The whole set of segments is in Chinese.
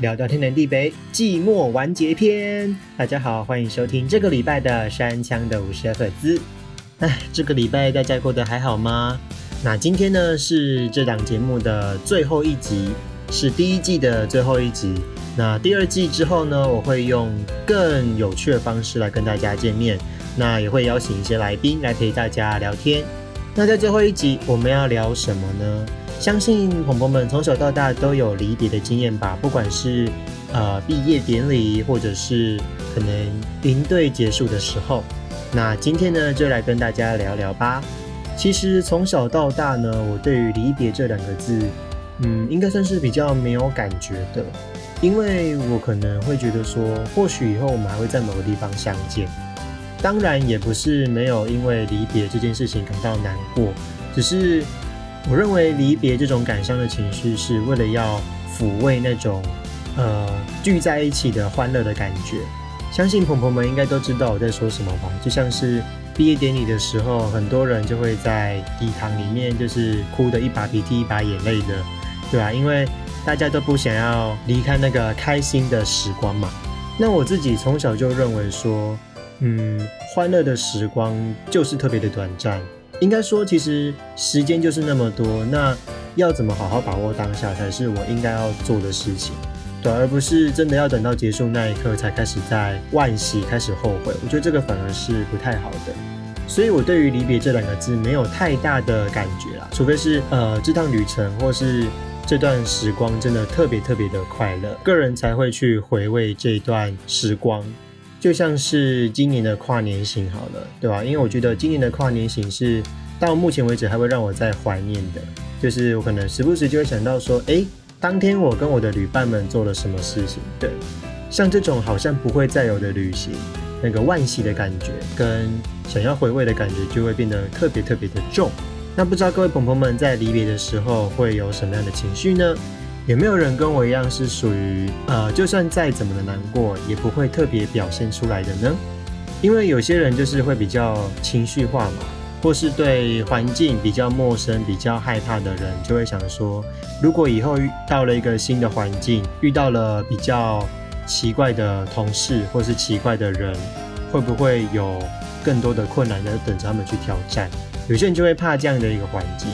聊聊天南地北，寂寞完结篇。大家好，欢迎收听这个礼拜的山枪的五十赫兹。哎，这个礼拜大家过得还好吗？那今天呢是这档节目的最后一集，是第一季的最后一集。那第二季之后呢，我会用更有趣的方式来跟大家见面。那也会邀请一些来宾来陪大家聊天。那在最后一集我们要聊什么呢？相信朋友们从小到大都有离别的经验吧，不管是呃毕业典礼，或者是可能营队结束的时候。那今天呢，就来跟大家聊聊吧。其实从小到大呢，我对于离别这两个字，嗯，应该算是比较没有感觉的，因为我可能会觉得说，或许以后我们还会在某个地方相见。当然也不是没有因为离别这件事情感到难过，只是。我认为离别这种感伤的情绪，是为了要抚慰那种呃聚在一起的欢乐的感觉。相信朋友们应该都知道我在说什么吧？就像是毕业典礼的时候，很多人就会在礼堂里面就是哭的一把鼻涕一把眼泪的，对吧？因为大家都不想要离开那个开心的时光嘛。那我自己从小就认为说，嗯，欢乐的时光就是特别的短暂。应该说，其实时间就是那么多，那要怎么好好把握当下，才是我应该要做的事情，对，而不是真的要等到结束那一刻才开始在惋惜、开始后悔。我觉得这个反而是不太好的。所以我对于离别这两个字没有太大的感觉啦，除非是呃这趟旅程或是这段时光真的特别特别的快乐，个人才会去回味这段时光。就像是今年的跨年行好了，对吧？因为我觉得今年的跨年行是到目前为止还会让我在怀念的，就是我可能时不时就会想到说，哎，当天我跟我的旅伴们做了什么事情？对，像这种好像不会再有的旅行，那个万喜的感觉跟想要回味的感觉就会变得特别特别的重。那不知道各位朋友们在离别的时候会有什么样的情绪呢？有没有人跟我一样是属于呃，就算再怎么的难过，也不会特别表现出来的呢？因为有些人就是会比较情绪化嘛，或是对环境比较陌生、比较害怕的人，就会想说，如果以后遇到了一个新的环境，遇到了比较奇怪的同事或是奇怪的人，会不会有更多的困难在等着他们去挑战？有些人就会怕这样的一个环境。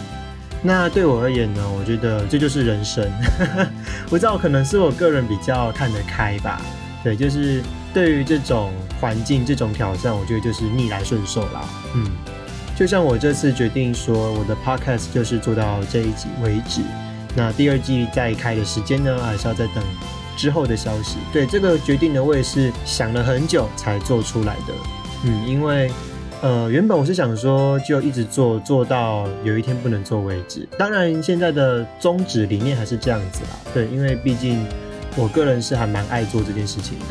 那对我而言呢？我觉得这就是人生。我知道可能是我个人比较看得开吧。对，就是对于这种环境、这种挑战，我觉得就是逆来顺受啦。嗯，就像我这次决定说，我的 podcast 就是做到这一集为止。那第二季再开的时间呢，还是要再等之后的消息。对这个决定呢，我也是想了很久才做出来的。嗯，因为。呃，原本我是想说，就一直做做到有一天不能做为止。当然，现在的宗旨理念还是这样子啦。对，因为毕竟我个人是还蛮爱做这件事情的。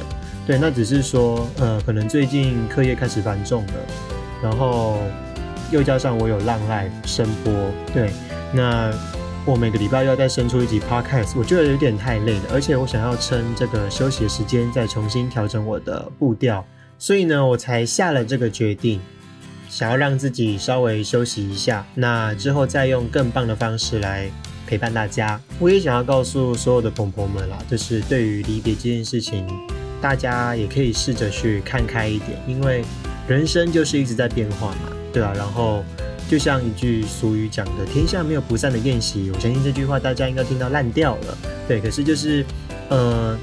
对，那只是说，呃，可能最近课业开始繁重了，然后又加上我有浪赖声波，对，那我每个礼拜要再生出一集 podcast，我觉得有点太累了，而且我想要趁这个休息的时间再重新调整我的步调，所以呢，我才下了这个决定。想要让自己稍微休息一下，那之后再用更棒的方式来陪伴大家。我也想要告诉所有的朋友们啦，就是对于离别这件事情，大家也可以试着去看开一点，因为人生就是一直在变化嘛，对吧？然后就像一句俗语讲的：“天下没有不散的宴席。”我相信这句话大家应该听到烂掉了，对。可是就是，呃，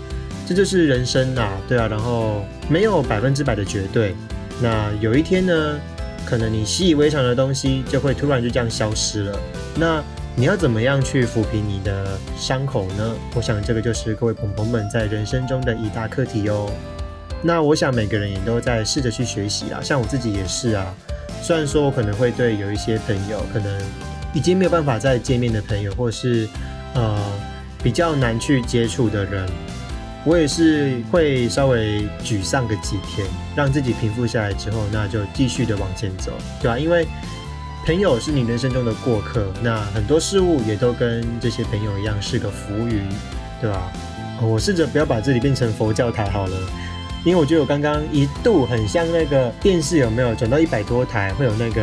这就是人生呐，对啊。然后没有百分之百的绝对，那有一天呢？可能你习以为常的东西就会突然就这样消失了，那你要怎么样去抚平你的伤口呢？我想这个就是各位朋友们在人生中的一大课题哦。那我想每个人也都在试着去学习啊，像我自己也是啊。虽然说我可能会对有一些朋友，可能已经没有办法再见面的朋友，或是呃比较难去接触的人。我也是会稍微沮丧个几天，让自己平复下来之后，那就继续的往前走，对吧？因为朋友是你人生中的过客，那很多事物也都跟这些朋友一样是个浮云，对吧？我试着不要把自己变成佛教台好了，因为我觉得我刚刚一度很像那个电视有没有转到一百多台，会有那个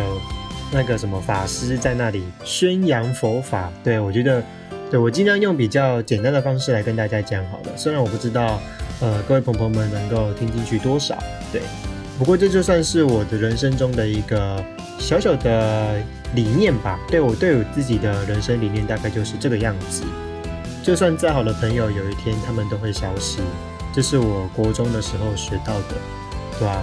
那个什么法师在那里宣扬佛法，对我觉得。对我尽量用比较简单的方式来跟大家讲好了。虽然我不知道，呃，各位朋友们能够听进去多少，对。不过这就算是我的人生中的一个小小的理念吧。对我对我自己的人生理念大概就是这个样子。就算再好的朋友，有一天他们都会消失。这是我国中的时候学到的，对吧？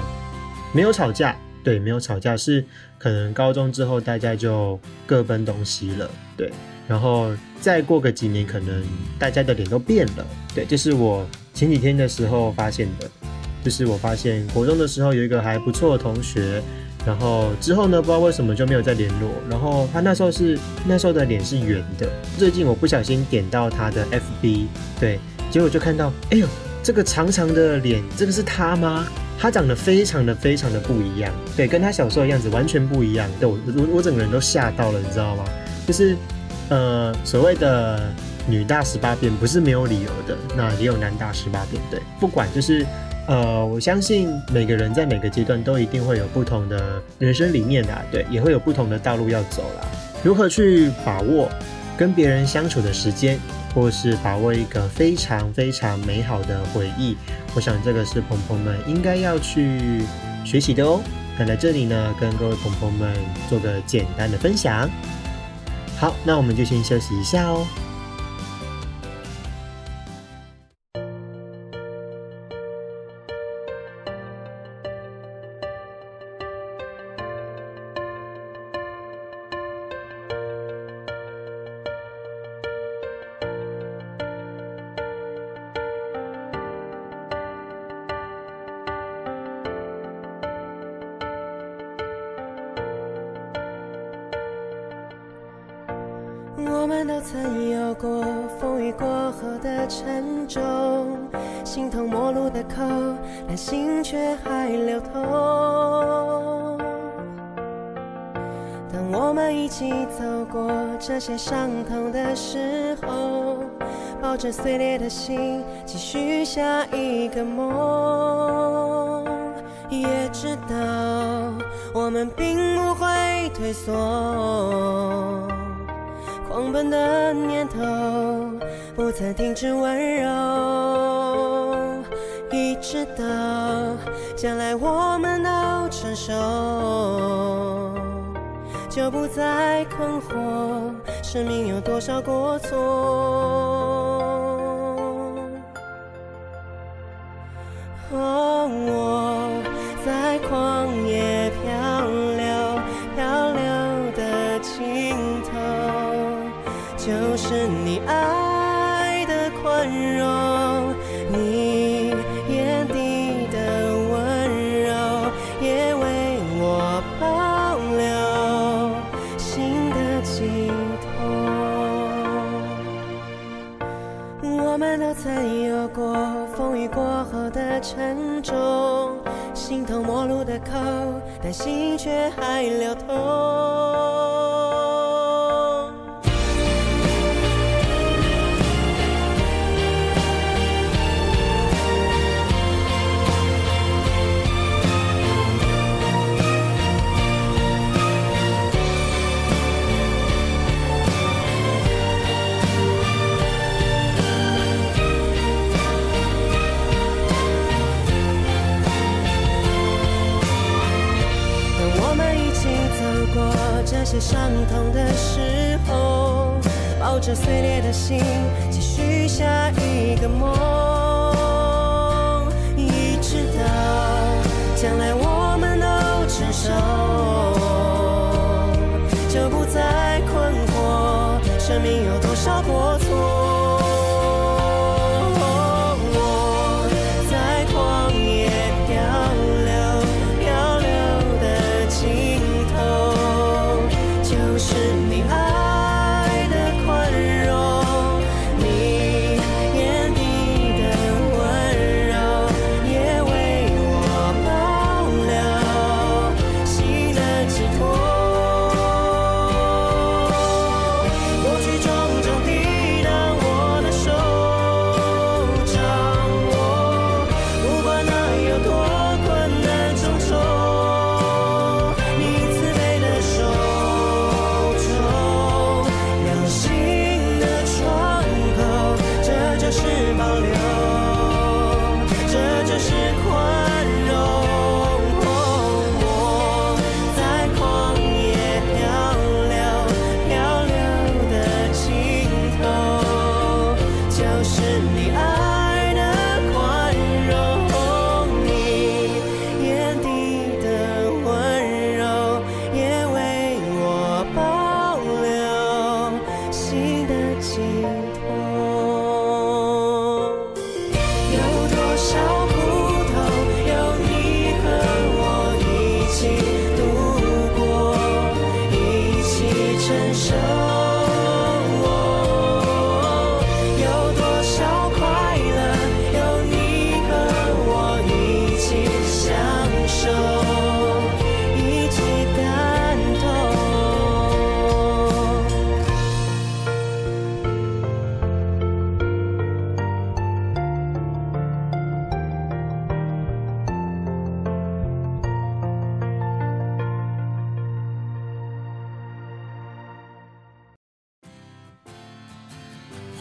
没有吵架，对，没有吵架，是可能高中之后大家就各奔东西了，对。然后再过个几年，可能大家的脸都变了，对。这是我前几天的时候发现的。就是我发现国中的时候有一个还不错的同学，然后之后呢，不知道为什么就没有再联络。然后他那时候是那时候的脸是圆的。最近我不小心点到他的 FB，对，结果就看到，哎呦，这个长长的脸，这个是他吗？他长得非常的非常的不一样，对，跟他小时候的样子完全不一样。对我我我整个人都吓到了，你知道吗？就是呃所谓的女大十八变不是没有理由的，那也有男大十八变，对，不管就是。呃，我相信每个人在每个阶段都一定会有不同的人生理念的，对，也会有不同的道路要走啦。如何去把握跟别人相处的时间，或是把握一个非常非常美好的回忆，我想这个是鹏鹏们应该要去学习的哦。那在这里呢，跟各位鹏鹏们做个简单的分享。好，那我们就先休息一下哦。走过这些伤痛的时候，抱着碎裂的心，继续下一个梦，也知道我们并不会退缩。狂奔的念头不曾停止温柔，一直到将来我们都成熟，就不再困惑生命有多少过错。哦，我路的口，但心却还流通。伤痛的时候，抱着碎裂的心，继续下一个梦，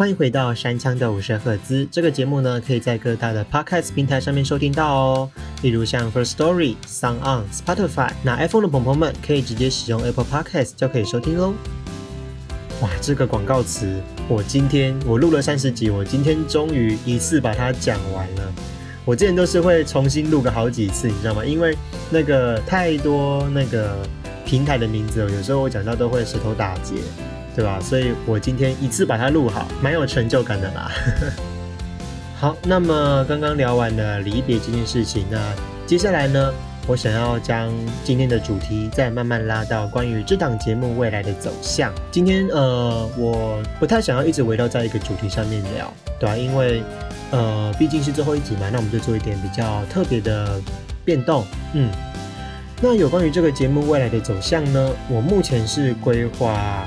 欢迎回到山枪的五十赫兹。这个节目呢，可以在各大的 podcast 平台上面收听到哦，例如像 First Story、Sound On、Spotify。那 iPhone 的朋友们可以直接使用 Apple Podcast 就可以收听喽。哇，这个广告词，我今天我录了三十集，我今天终于一次把它讲完了。我之前都是会重新录个好几次，你知道吗？因为那个太多那个平台的名字，有时候我讲到都会舌头打结。对吧？所以我今天一次把它录好，蛮有成就感的啦。好，那么刚刚聊完了离别这件事情，那接下来呢，我想要将今天的主题再慢慢拉到关于这档节目未来的走向。今天呃，我不太想要一直围绕在一个主题上面聊，对吧？因为呃，毕竟是最后一集嘛，那我们就做一点比较特别的变动。嗯，那有关于这个节目未来的走向呢，我目前是规划。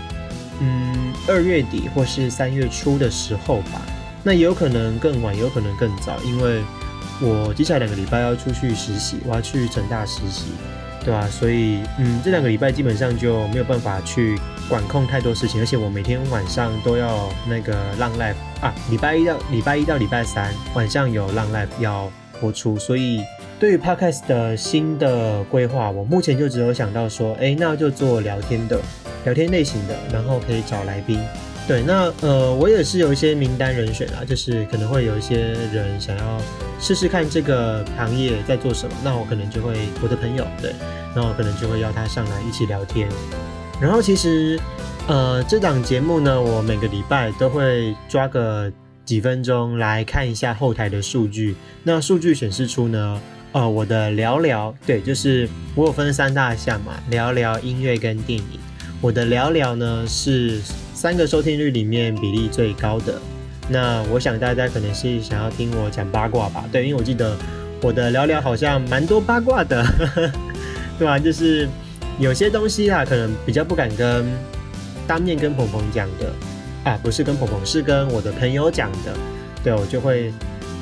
嗯，二月底或是三月初的时候吧，那也有可能更晚，也有可能更早，因为我接下来两个礼拜要出去实习，我要去成大实习，对吧？所以，嗯，这两个礼拜基本上就没有办法去管控太多事情，而且我每天晚上都要那个浪 live 啊，礼拜一到礼拜一到礼拜三晚上有浪 live 要播出，所以对于 podcast 的新的规划，我目前就只有想到说，哎，那就做聊天的。聊天类型的，然后可以找来宾。对，那呃，我也是有一些名单人选啊，就是可能会有一些人想要试试看这个行业在做什么，那我可能就会我的朋友对，那我可能就会邀他上来一起聊天。然后其实呃，这档节目呢，我每个礼拜都会抓个几分钟来看一下后台的数据。那数据显示出呢，呃，我的聊聊对，就是我有分三大项嘛，聊聊音乐跟电影。我的聊聊呢是三个收听率里面比例最高的。那我想大家可能是想要听我讲八卦吧？对，因为我记得我的聊聊好像蛮多八卦的，对吧？就是有些东西啊，可能比较不敢跟当面跟鹏鹏讲的啊，不是跟鹏鹏，是跟我的朋友讲的。对，我就会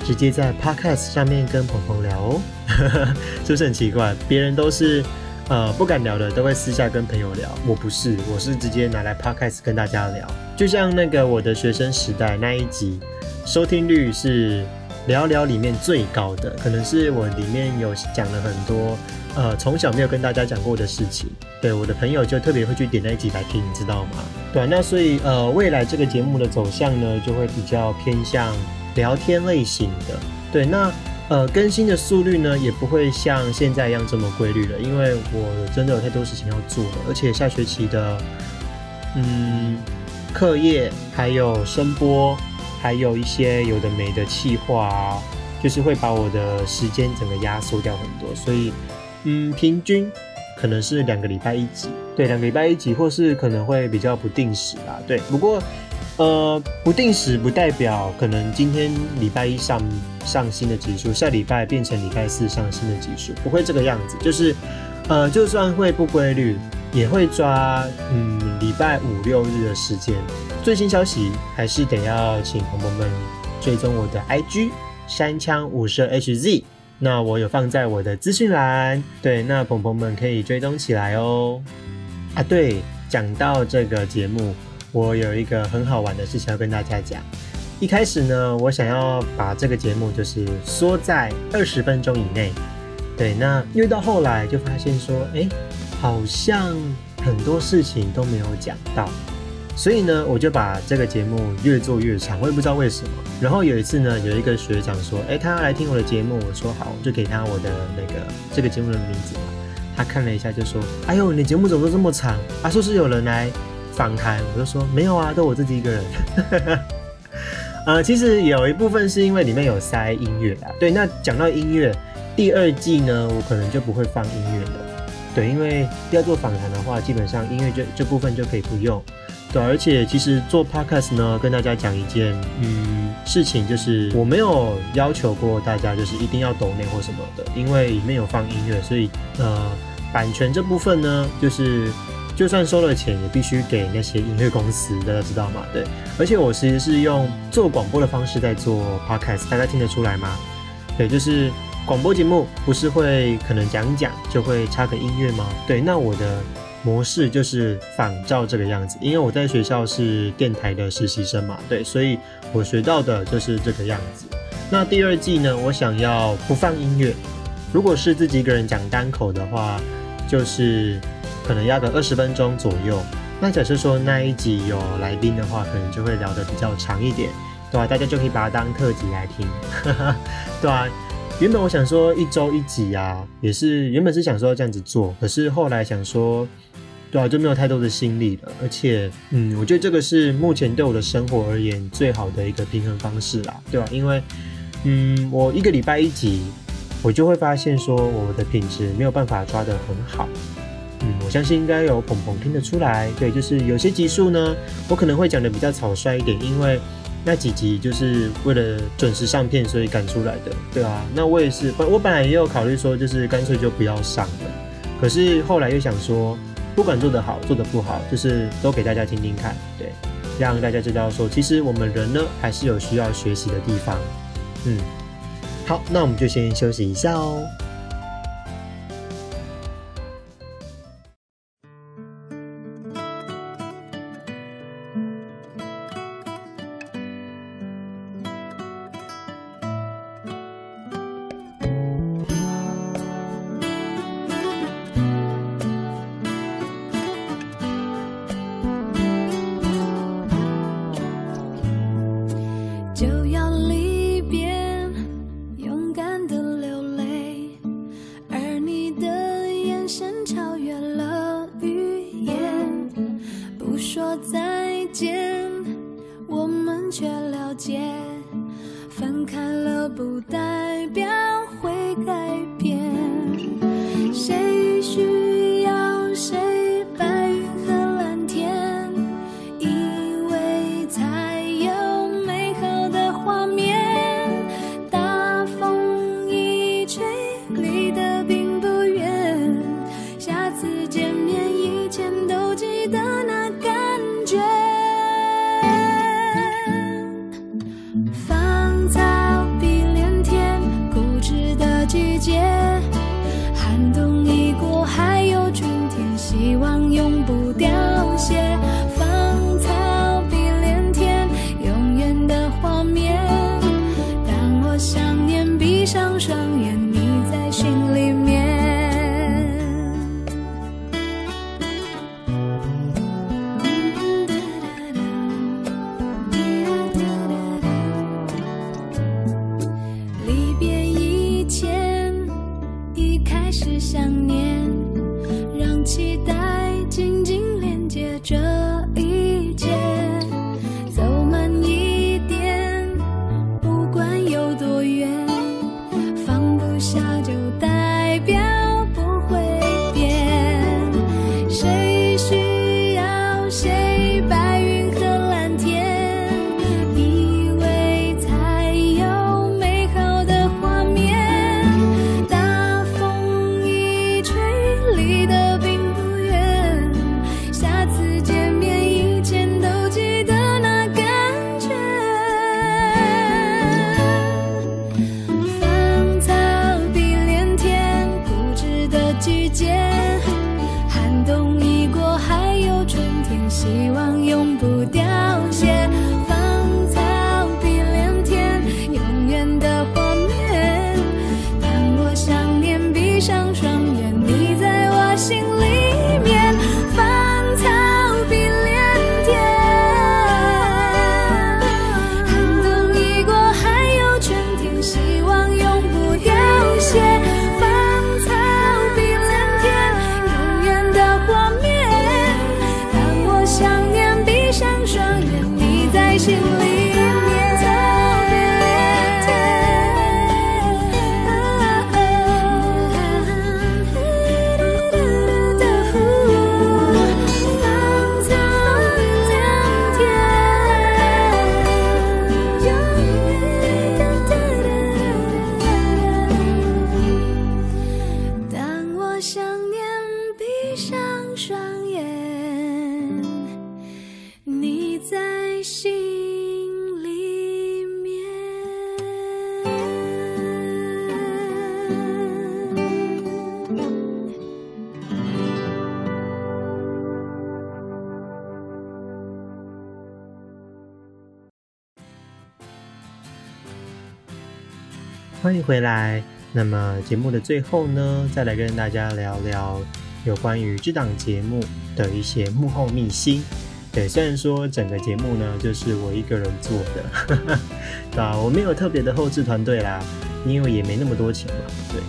直接在 podcast 上面跟鹏鹏聊哦，是不是很奇怪？别人都是。呃，不敢聊的都会私下跟朋友聊，我不是，我是直接拿来 podcast 跟大家聊。就像那个我的学生时代那一集，收听率是聊聊里面最高的，可能是我里面有讲了很多呃从小没有跟大家讲过的事情，对我的朋友就特别会去点那一集来听，你知道吗？对，那所以呃未来这个节目的走向呢，就会比较偏向聊天类型的，对，那。呃，更新的速率呢，也不会像现在一样这么规律了，因为我真的有太多事情要做了，而且下学期的，嗯，课业还有声波，还有一些有的没的气划啊，就是会把我的时间整个压缩掉很多，所以，嗯，平均可能是两个礼拜一集，对，两个礼拜一集，或是可能会比较不定时吧，对，不过。呃，不定时不代表可能今天礼拜一上上新的集数，下礼拜变成礼拜四上新的集数，不会这个样子。就是，呃，就算会不规律，也会抓嗯礼拜五六日的时间。最新消息还是得要请朋友们追踪我的 IG 山枪五十 HZ，那我有放在我的资讯栏，对，那朋友们可以追踪起来哦。啊，对，讲到这个节目。我有一个很好玩的事情要跟大家讲。一开始呢，我想要把这个节目就是缩在二十分钟以内。对，那因为到后来就发现说，哎，好像很多事情都没有讲到，所以呢，我就把这个节目越做越长。我也不知道为什么。然后有一次呢，有一个学长说，哎，他要来听我的节目。我说好，我就给他我的那个这个节目的名字嘛。他看了一下就说，哎呦，你节目怎么都这么长？啊，说是有人来。访谈，我就说没有啊，都我自己一个人。呃，其实有一部分是因为里面有塞音乐啊。对，那讲到音乐，第二季呢，我可能就不会放音乐了。对，因为要做访谈的话，基本上音乐这这部分就可以不用。对，而且其实做 podcast 呢，跟大家讲一件嗯事情，就是我没有要求过大家就是一定要抖内或什么的，因为里面有放音乐，所以呃版权这部分呢，就是。就算收了钱，也必须给那些音乐公司，大家知道吗？对，而且我其实是用做广播的方式在做 podcast，大家听得出来吗？对，就是广播节目不是会可能讲讲就会插个音乐吗？对，那我的模式就是仿照这个样子，因为我在学校是电台的实习生嘛，对，所以我学到的就是这个样子。那第二季呢，我想要不放音乐，如果是自己一个人讲单口的话，就是可能要个二十分钟左右。那假设说那一集有来宾的话，可能就会聊得比较长一点，对吧？大家就可以把它当特辑来听，对啊。原本我想说一周一集啊，也是原本是想说这样子做，可是后来想说，对啊，就没有太多的心力了。而且，嗯，我觉得这个是目前对我的生活而言最好的一个平衡方式啦，对吧？因为，嗯，我一个礼拜一集，我就会发现说我的品质没有办法抓得很好。我相信应该有鹏鹏听得出来，对，就是有些集数呢，我可能会讲的比较草率一点，因为。那几集就是为了准时上片，所以赶出来的，对啊。那我也是，我本来也有考虑说，就是干脆就不要上了。可是后来又想说，不管做得好做得不好，就是都给大家听听看，对，让大家知道说，其实我们人呢还是有需要学习的地方。嗯，好，那我们就先休息一下哦。却了解，分开了不代表会改变。欢迎回来。那么节目的最后呢，再来跟大家聊聊有关于这档节目的一些幕后秘辛。对，虽然说整个节目呢就是我一个人做的，对吧？我没有特别的后置团队啦，因为也没那么多钱嘛。对，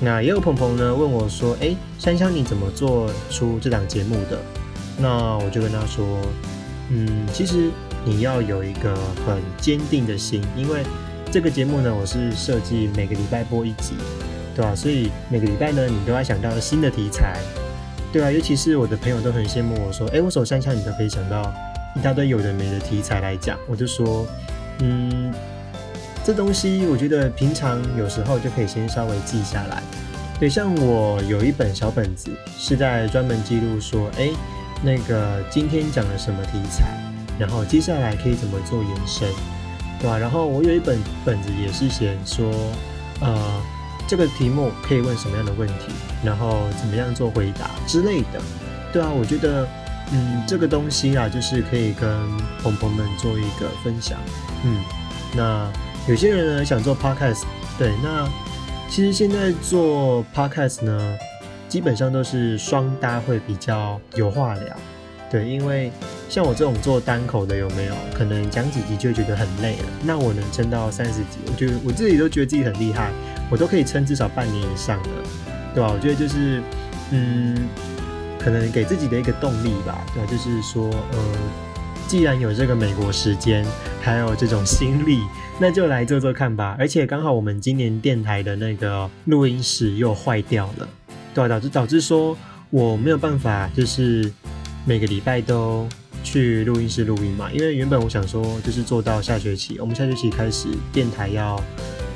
那也有鹏鹏呢问我说：“哎，山香你怎么做出这档节目的？”那我就跟他说：“嗯，其实你要有一个很坚定的心，因为这个节目呢，我是设计每个礼拜播一集，对吧？所以每个礼拜呢，你都要想到新的题材。”对啊，尤其是我的朋友都很羡慕我说，哎，我手山枪你都可以想到一大堆有的没的题材来讲，我就说，嗯，这东西我觉得平常有时候就可以先稍微记下来。对，像我有一本小本子是在专门记录说，哎，那个今天讲了什么题材，然后接下来可以怎么做延伸，对吧？然后我有一本本子也是写说，呃。这个题目可以问什么样的问题，然后怎么样做回答之类的，对啊，我觉得，嗯，这个东西啊，就是可以跟朋友们做一个分享，嗯，那有些人呢想做 podcast，对，那其实现在做 podcast 呢，基本上都是双搭会比较有话聊，对，因为像我这种做单口的有没有，可能讲几集就觉得很累了，那我能撑到三十集，我觉得我自己都觉得自己很厉害。我都可以撑至少半年以上的，对吧？我觉得就是，嗯，可能给自己的一个动力吧，对吧？就是说，呃，既然有这个美国时间，还有这种心力，那就来做做看吧。而且刚好我们今年电台的那个录音室又坏掉了，对吧？导致导致说我没有办法，就是每个礼拜都去录音室录音嘛。因为原本我想说，就是做到下学期，我们下学期开始电台要。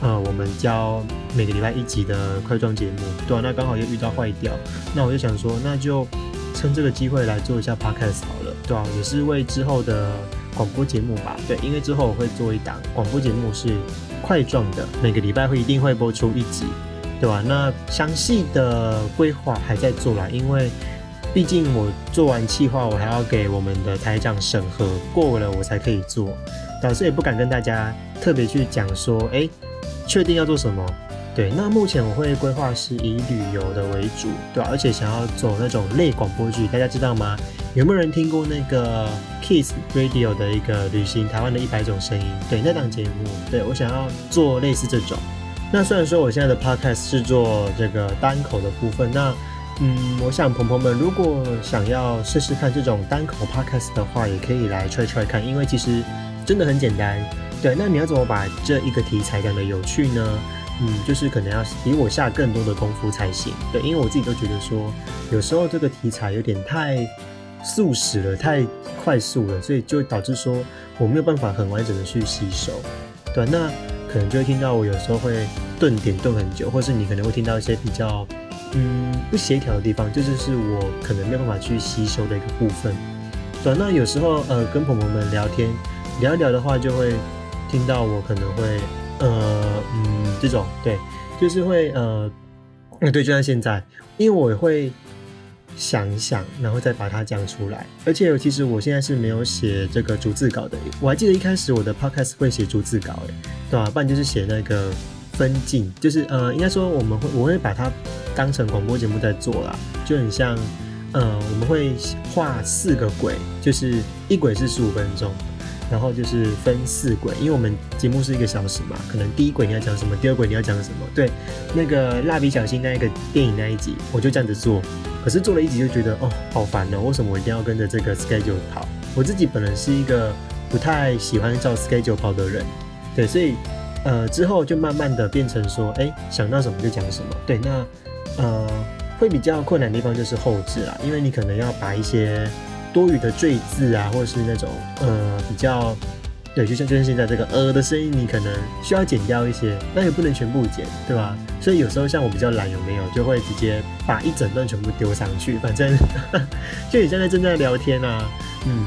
呃，我们教每个礼拜一集的快装节目，对啊，那刚好又遇到坏掉，那我就想说，那就趁这个机会来做一下 podcast 好了，对啊，也是为之后的广播节目吧，对，因为之后我会做一档广播节目是块状的，每个礼拜会一定会播出一集，对吧？那详细的规划还在做啦，因为毕竟我做完企划，我还要给我们的台长审核过了，我才可以做，导师也不敢跟大家特别去讲说，哎。确定要做什么？对，那目前我会规划是以旅游的为主，对而且想要走那种类广播剧，大家知道吗？有没有人听过那个 Kiss Radio 的一个旅行台湾的一百种声音？对，那档节目，对我想要做类似这种。那虽然说我现在的 Podcast 是做这个单口的部分，那嗯，我想朋朋们如果想要试试看这种单口 Podcast 的话，也可以来 try try 看，因为其实真的很简单。对，那你要怎么把这一个题材讲的有趣呢？嗯，就是可能要比我下更多的功夫才行。对，因为我自己都觉得说，有时候这个题材有点太速食了，太快速了，所以就导致说我没有办法很完整的去吸收。对，那可能就会听到我有时候会顿点顿很久，或是你可能会听到一些比较嗯不协调的地方，就是我可能没有办法去吸收的一个部分。对，那有时候呃跟朋友们聊天聊一聊的话，就会。听到我可能会，呃，嗯，这种对，就是会，呃，嗯，对，就像现在，因为我会想一想，然后再把它讲出来。而且，其实我现在是没有写这个逐字稿的。我还记得一开始我的 podcast 会写逐字稿，哎，对吧？不然就是写那个分镜，就是呃，应该说我们会，我会把它当成广播节目在做啦，就很像，呃，我们会画四个轨，就是一轨是十五分钟。然后就是分四轨，因为我们节目是一个小时嘛，可能第一轨你要讲什么，第二轨你要讲什么。对，那个蜡笔小新那一个电影那一集，我就这样子做。可是做了一集就觉得哦，好烦哦，为什么我一定要跟着这个 schedule 跑？我自己本人是一个不太喜欢照 schedule 跑的人，对，所以呃之后就慢慢的变成说，哎，想到什么就讲什么。对，那呃会比较困难的地方就是后置啦，因为你可能要把一些。多余的赘字啊，或者是那种呃比较对，就像就像现在这个呃的声音，你可能需要剪掉一些，那也不能全部剪，对吧？所以有时候像我比较懒，有没有就会直接把一整段全部丢上去，反正 就你现在正在聊天啊，嗯，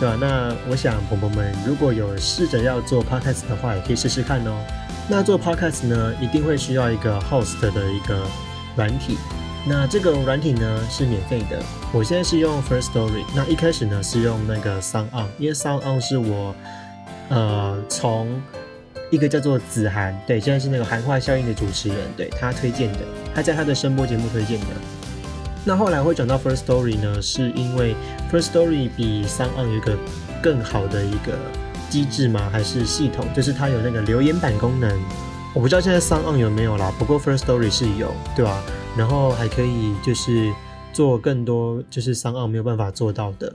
对吧？那我想朋友们如果有试着要做 podcast 的话，也可以试试看哦。那做 podcast 呢，一定会需要一个 host 的一个软体。那这个软体呢是免费的，我现在是用 First Story。那一开始呢是用那个 Sound On，因为 Sound On 是我呃从一个叫做子涵，对，现在是那个韩化效应的主持人，对他推荐的，他在他的声波节目推荐的。那后来会转到 First Story 呢，是因为 First Story 比三 o n 有一个更好的一个机制吗？还是系统？就是它有那个留言板功能。我不知道现在三 o n 有没有啦，不过 First Story 是有，对吧？然后还可以就是做更多，就是三 o n 没有办法做到的。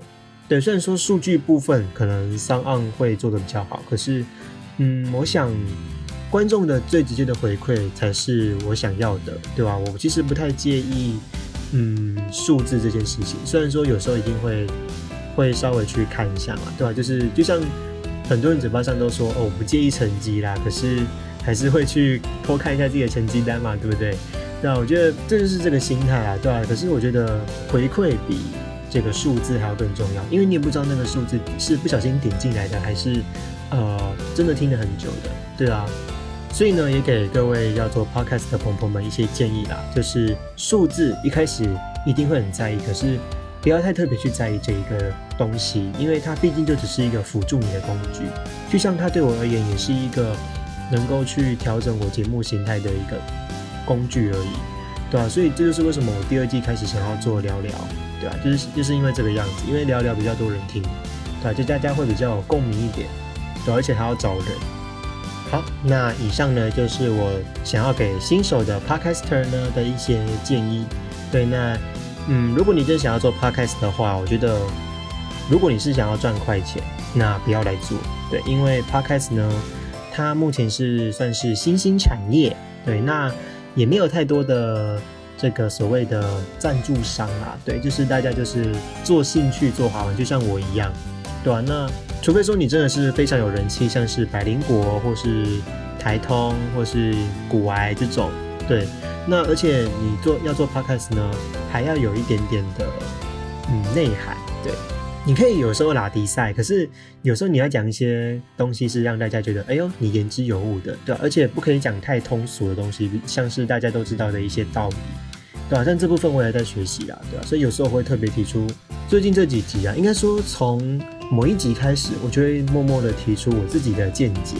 对，虽然说数据部分可能三 o n 会做的比较好，可是。嗯，我想观众的最直接的回馈才是我想要的，对吧？我其实不太介意，嗯，数字这件事情。虽然说有时候一定会会稍微去看一下嘛，对吧？就是就像很多人嘴巴上都说哦，我不介意成绩啦，可是还是会去偷看一下自己的成绩单嘛，对不对？那，我觉得这就是这个心态啊，对吧？可是我觉得回馈比这个数字还要更重要，因为你也不知道那个数字是不小心点进来的，还是。呃，真的听了很久的，对啊，所以呢，也给各位要做 podcast 的朋友们一些建议啦，就是数字一开始一定会很在意，可是不要太特别去在意这一个东西，因为它毕竟就只是一个辅助你的工具，就像它对我而言也是一个能够去调整我节目形态的一个工具而已，对啊，所以这就是为什么我第二季开始想要做聊聊，对吧？就是就是因为这个样子，因为聊聊比较多人听，对，就大家会比较有共鸣一点。对，而且还要找人。好，那以上呢就是我想要给新手的 podcaster 呢的一些建议。对，那嗯，如果你真想要做 podcast 的话，我觉得如果你是想要赚快钱，那不要来做。对，因为 podcast 呢，它目前是算是新兴产业。对，那也没有太多的这个所谓的赞助商啊。对，就是大家就是做兴趣做好玩，就像我一样，对吧？那除非说你真的是非常有人气，像是百灵果或是台通或是古癌这种，对，那而且你做要做 podcast 呢，还要有一点点的嗯内涵，对，你可以有时候拉迪赛，可是有时候你要讲一些东西是让大家觉得，哎呦，你言之有物的，对，而且不可以讲太通俗的东西，像是大家都知道的一些道理，对啊？但这部分我也在学习啊，对吧？所以有时候会特别提出。最近这几集啊，应该说从某一集开始，我就会默默的提出我自己的见解，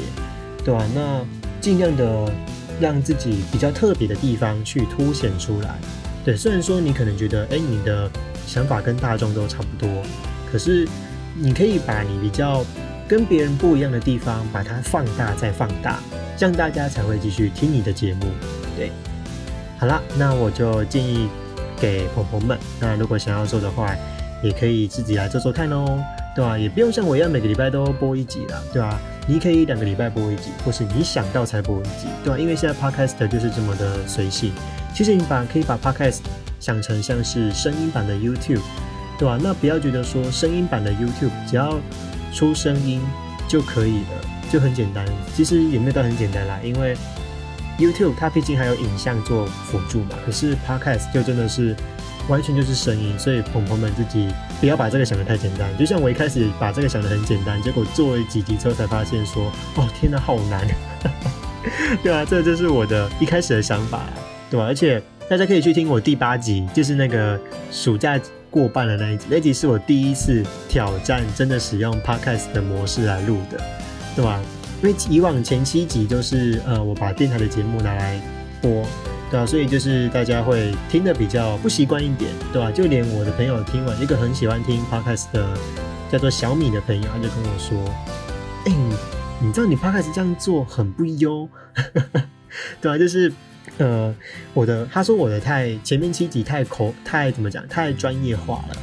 对吧？那尽量的让自己比较特别的地方去凸显出来。对，虽然说你可能觉得，哎，你的想法跟大众都差不多，可是你可以把你比较跟别人不一样的地方，把它放大再放大，这样大家才会继续听你的节目。对，好了，那我就建议给朋友们，那如果想要做的话。也可以自己来做做看哦，对吧？也不用像我一样每个礼拜都播一集啦，对吧？你可以两个礼拜播一集，或是你想到才播一集，对吧？因为现在 podcast 就是这么的随性。其实你把可以把 podcast 想成像是声音版的 YouTube，对吧？那不要觉得说声音版的 YouTube 只要出声音就可以了，就很简单。其实也没有到很简单啦，因为 YouTube 它毕竟还有影像做辅助嘛。可是 podcast 就真的是。完全就是声音，所以朋朋们自己不要把这个想的太简单。就像我一开始把这个想的很简单，结果做了几集之后才发现说，哦天哪，好难。对啊，这就是我的一开始的想法，对吧？而且大家可以去听我第八集，就是那个暑假过半的那一集，那集是我第一次挑战真的使用 podcast 的模式来录的，对吧？因为以往前七集都是呃，我把电台的节目拿来播。对啊，所以就是大家会听的比较不习惯一点，对吧？就连我的朋友听完，一个很喜欢听 podcast 的叫做小米的朋友，他就跟我说：“哎，你知道你 podcast 这样做很不优，对啊，就是呃，我的他说我的太前面七集太口太怎么讲太专业化了，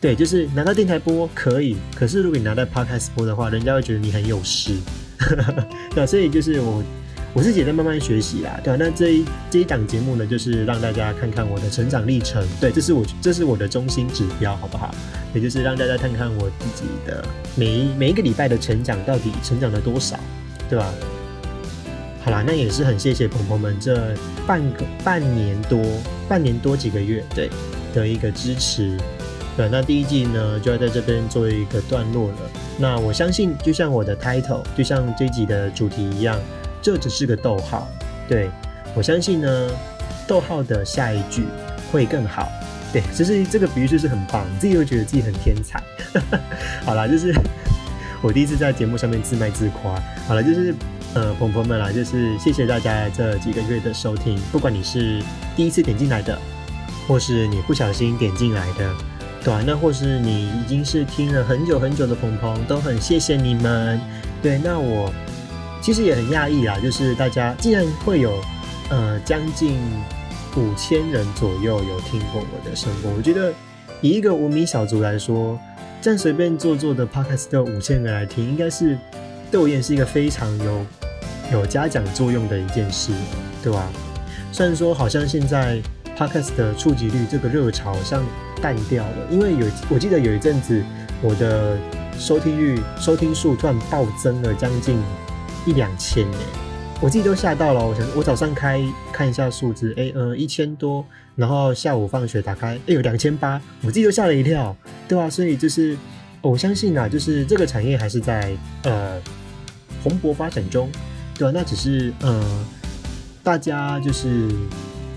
对，就是拿到电台播可以，可是如果你拿到 podcast 播的话，人家会觉得你很有事，对，所以就是我。我自己也在慢慢学习啦，对啊，那这一这一档节目呢，就是让大家看看我的成长历程，对，这是我这是我的中心指标，好不好？也就是让大家看看我自己的每一每一个礼拜的成长到底成长了多少，对吧？好啦，那也是很谢谢朋友们这半个半年多半年多几个月对的一个支持，对，那第一季呢就要在这边做一个段落了。那我相信，就像我的 title，就像这集的主题一样。这只是个逗号，对我相信呢，逗号的下一句会更好。对，其实这个比喻就是很棒，自己又觉得自己很天才。好了，就是我第一次在节目上面自卖自夸。好了，就是呃，朋友们啦，就是谢谢大家这几个月的收听，不管你是第一次点进来的，或是你不小心点进来的，对啊，那或是你已经是听了很久很久的鹏鹏，都很谢谢你们。对，那我其实也很讶异啦，就是大家竟然会有呃将近五千人左右有听过我的声波，我觉得以一个无名小卒来说，这样随便做做的 podcast 五千人来听，应该是对我也是一个非常有有嘉奖作用的一件事，对吧？虽然说好像现在 podcast 的触及率这个热潮好像淡掉了，因为有我记得有一阵子我的。收听率、收听数突然暴增了将近一两千呢，我自己都吓到了。我想，我早上开看一下数字，哎，呃，一千多，然后下午放学打开，哎，有两千八，我自己都吓了一跳，对吧？所以就是，我相信啊，就是这个产业还是在呃蓬勃发展中，对吧？那只是呃，大家就是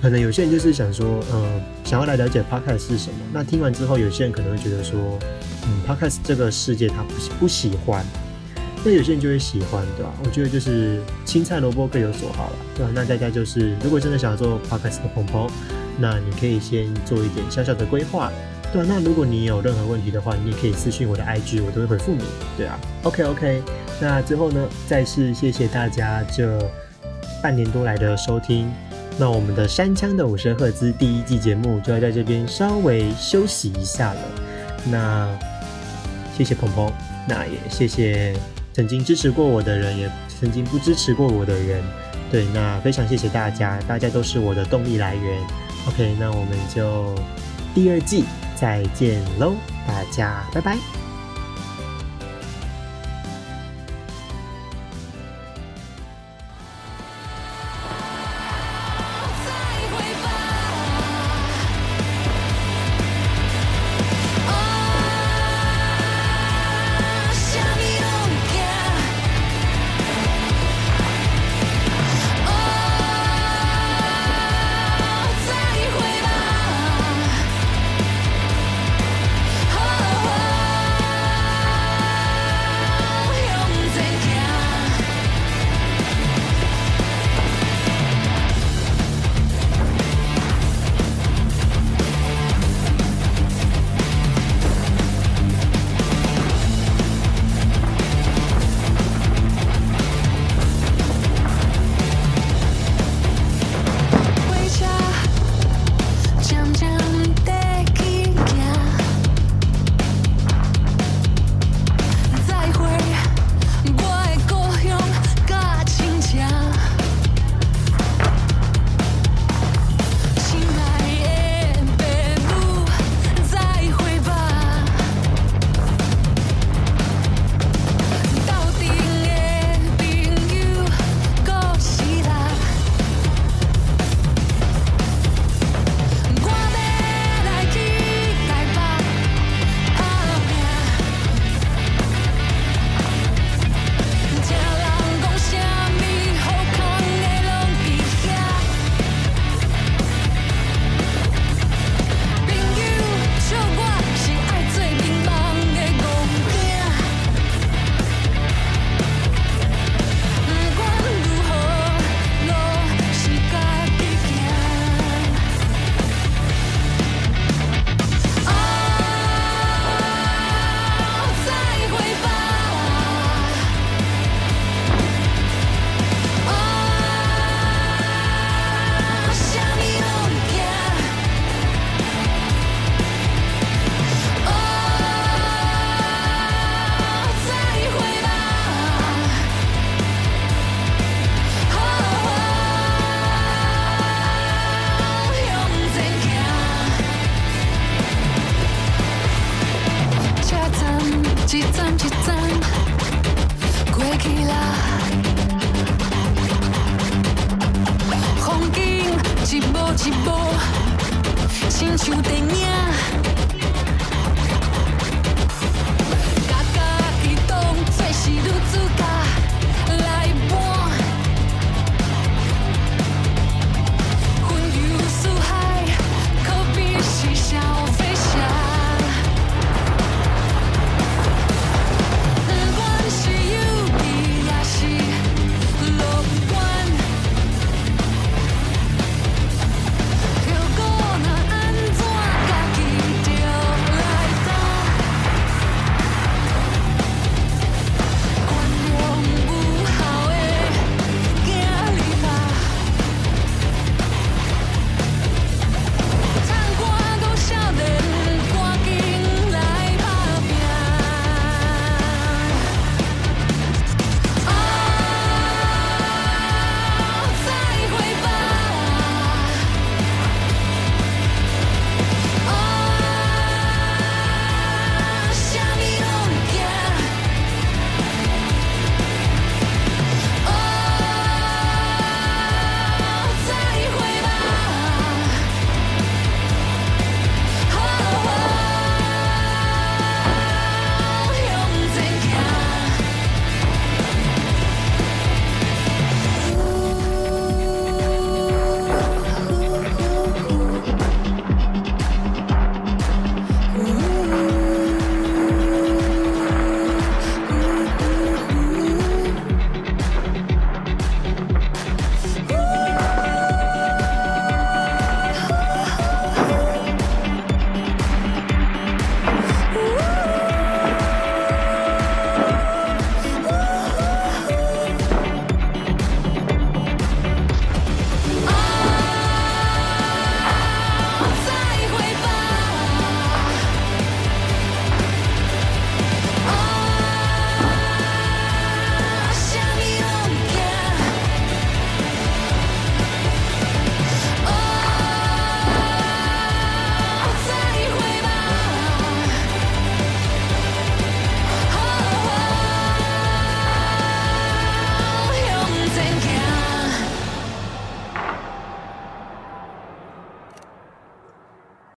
可能有些人就是想说，嗯，想要来了解 Podcast 是什么。那听完之后，有些人可能会觉得说。嗯，Podcast 这个世界他不不喜欢，那有些人就会喜欢，对吧？我觉得就是青菜萝卜各有所好了，对吧？那大家就是如果真的想要做 Podcast 的朋友，那你可以先做一点小小的规划，对吧？那如果你有任何问题的话，你也可以私信我的 IG，我都会回复你，对啊。OK OK，那最后呢，再次谢谢大家这半年多来的收听，那我们的山枪的五十赫兹第一季节目就要在这边稍微休息一下了，那。谢谢鹏鹏，那也谢谢曾经支持过我的人，也曾经不支持过我的人。对，那非常谢谢大家，大家都是我的动力来源。OK，那我们就第二季再见喽，大家拜拜。